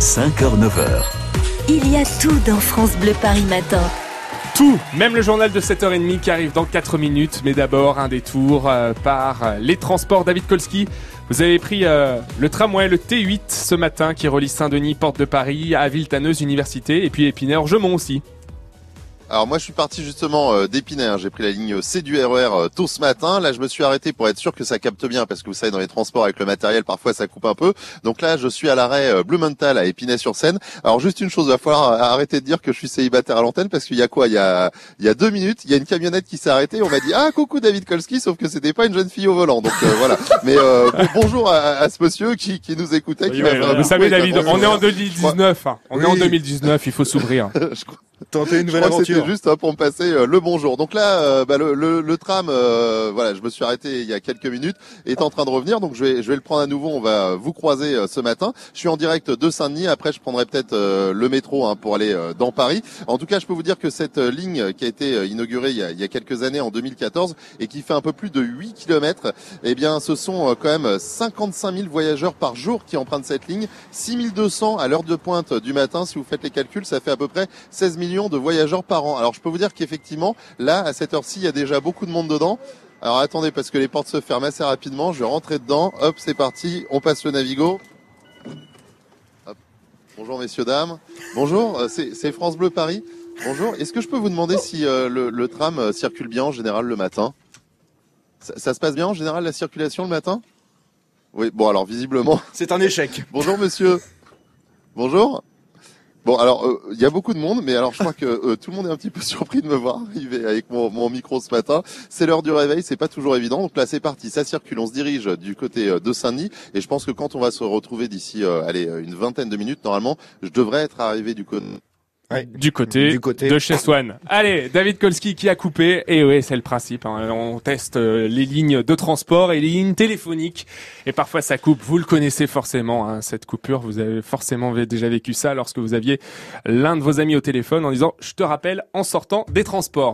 5h-9h. Il y a tout dans France Bleu Paris Matin. Tout, même le journal de 7h30 qui arrive dans 4 minutes, mais d'abord un détour euh, par euh, les transports. David Kolski, vous avez pris euh, le tramway, le T8 ce matin qui relie Saint-Denis, Porte de Paris, à Villetaneuse Université et puis Épinay-Orgemont aussi. Alors moi je suis parti justement euh, d'Épinay, hein. j'ai pris la ligne C du RER euh, tôt ce matin. Là je me suis arrêté pour être sûr que ça capte bien parce que vous savez dans les transports avec le matériel parfois ça coupe un peu. Donc là je suis à l'arrêt euh, Blumenthal à Épinay-sur-Seine. Alors juste une chose, il va falloir arrêter de dire que je suis célibataire à l'antenne parce qu'il y a quoi? Il y a il y a deux minutes, il y a une camionnette qui s'est arrêtée. On m'a dit ah coucou David Kolski, sauf que c'était pas une jeune fille au volant. Donc voilà. Mais bonjour à, ce monsieur qui, qui nous écoutait. qui vous savez David, on est en 2019. Hein. On est en 2019, il faut s'ouvrir. Tenter une nouvelle aventure. C'était juste hein, pour me passer euh, le bonjour. Donc là, euh, bah, le, le, le, tram, euh, voilà, je me suis arrêté il y a quelques minutes, est en train de revenir. Donc je vais, je vais le prendre à nouveau. On va vous croiser ce matin. Je suis en direct de Saint-Denis. Après, je prendrai peut-être le métro hein, pour aller dans Paris. En tout cas, je peux vous dire que cette ligne qui a été inaugurée il y a, il y a, quelques années, en 2014, et qui fait un peu plus de 8 km, eh bien, ce sont quand même 55 000 voyageurs par jour qui empruntent cette ligne. 6 200 à l'heure de pointe du matin. Si vous faites les calculs, ça fait à peu près 16 millions de voyageurs par an. Alors je peux vous dire qu'effectivement, là, à cette heure-ci, il y a déjà beaucoup de monde dedans. Alors attendez, parce que les portes se ferment assez rapidement. Je vais rentrer dedans. Hop, c'est parti. On passe le Navigo. Bonjour messieurs, dames. Bonjour, euh, c'est France Bleu Paris. Bonjour. Est-ce que je peux vous demander si euh, le, tram euh, circule bien en général le matin? Ça, ça, se passe bien en général la circulation le matin? Oui, bon alors visiblement. C'est un échec. Bonjour monsieur. Bonjour. Bon, alors euh, il y a beaucoup de monde, mais alors je crois que euh, tout le monde est un petit peu surpris de me voir arriver avec mon, micro ce matin. C'est l'heure du réveil, c'est pas toujours évident. Donc là, c'est parti, ça circule, on se dirige du côté euh, de Saint-Denis, et je pense que quand on va se retrouver d'ici, allez, une vingtaine de minutes, normalement, je devrais être arrivé du côté du, côté du côté de chez Swan. Allez, David Kolski qui a coupé. Et oui, c'est le principe. Hein. On teste euh, les lignes de transport et les lignes téléphoniques. Et parfois ça coupe. Vous le connaissez forcément, hein, cette coupure. Vous avez forcément déjà vécu ça lorsque vous aviez l'un de vos amis au téléphone en disant « Je te rappelle en sortant des transports ».